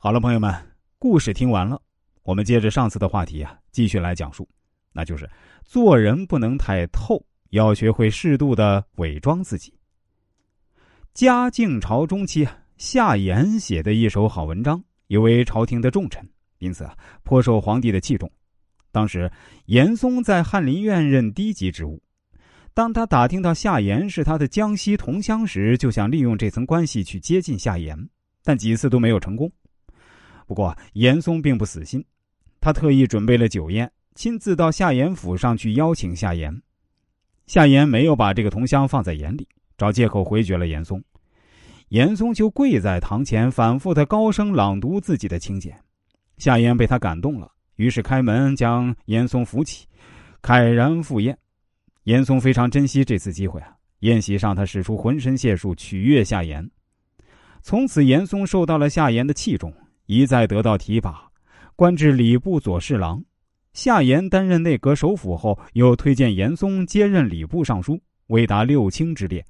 好了，朋友们，故事听完了，我们接着上次的话题啊，继续来讲述，那就是做人不能太透，要学会适度的伪装自己。嘉靖朝中期，夏言写的一首好文章，有为朝廷的重臣，因此啊，颇受皇帝的器重。当时严嵩在翰林院任低级职务，当他打听到夏言是他的江西同乡时，就想利用这层关系去接近夏言，但几次都没有成功。不过，严嵩并不死心，他特意准备了酒宴，亲自到夏言府上去邀请夏言。夏言没有把这个同乡放在眼里，找借口回绝了严嵩。严嵩就跪在堂前，反复的高声朗读自己的请柬。夏言被他感动了，于是开门将严嵩扶起，慨然赴宴。严嵩非常珍惜这次机会啊，宴席上他使出浑身解数取悦夏言。从此，严嵩受到了夏言的器重。一再得到提拔，官至礼部左侍郎。夏言担任内阁首辅后，又推荐严嵩接任礼部尚书，未达六卿之列。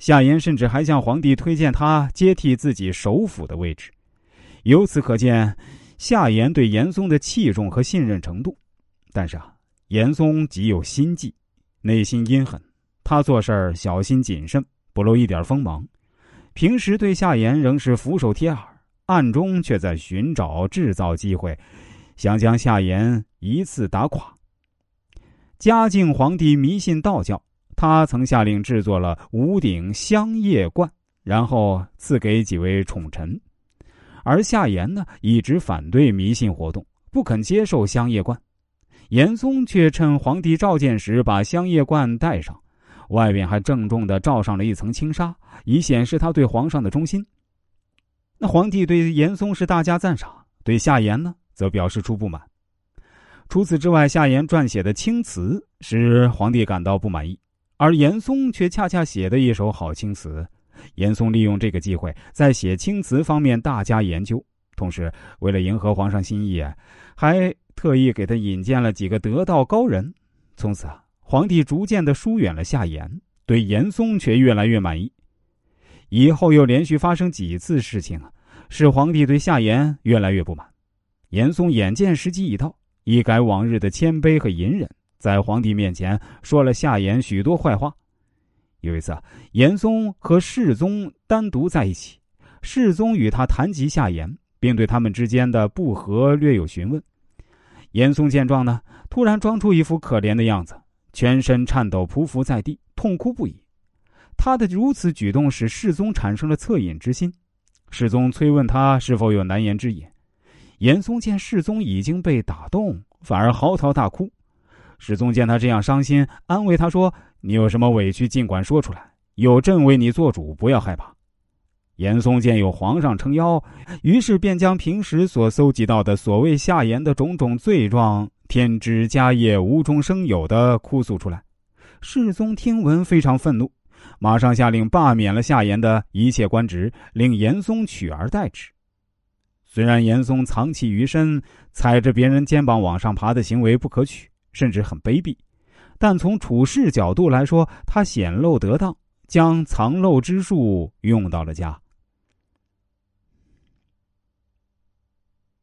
夏言甚至还向皇帝推荐他接替自己首辅的位置。由此可见，夏言对严嵩的器重和信任程度。但是啊，严嵩极有心计，内心阴狠，他做事儿小心谨慎，不露一点锋芒。平时对夏言仍是俯首帖耳。暗中却在寻找制造机会，想将夏言一次打垮。嘉靖皇帝迷信道教，他曾下令制作了五顶香叶冠，然后赐给几位宠臣。而夏言呢，一直反对迷信活动，不肯接受香叶冠。严嵩却趁皇帝召见时，把香叶冠戴上，外边还郑重的罩上了一层轻纱，以显示他对皇上的忠心。那皇帝对严嵩是大加赞赏，对夏言呢则表示出不满。除此之外，夏言撰写的青词使皇帝感到不满意，而严嵩却恰恰写的一手好青词。严嵩利用这个机会，在写青词方面大加研究，同时为了迎合皇上心意，还特意给他引荐了几个得道高人。从此啊，皇帝逐渐的疏远了夏言，对严嵩却越来越满意。以后又连续发生几次事情啊，使皇帝对夏言越来越不满。严嵩眼见时机已到，一改往日的谦卑和隐忍，在皇帝面前说了夏言许多坏话。有一次，啊严嵩和世宗单独在一起，世宗与他谈及夏言，并对他们之间的不和略有询问。严嵩见状呢，突然装出一副可怜的样子，全身颤抖，匍匐在地，痛哭不已。他的如此举动使世宗产生了恻隐之心，世宗催问他是否有难言之隐。严嵩见世宗已经被打动，反而嚎啕大哭。世宗见他这样伤心，安慰他说：“你有什么委屈，尽管说出来，有朕为你做主，不要害怕。”严嵩见有皇上撑腰，于是便将平时所搜集到的所谓夏言的种种罪状，天之家业无中生有的哭诉出来。世宗听闻，非常愤怒。马上下令罢免了夏言的一切官职，令严嵩取而代之。虽然严嵩藏其于身，踩着别人肩膀往上爬的行为不可取，甚至很卑鄙，但从处事角度来说，他显露得当，将藏漏之术用到了家。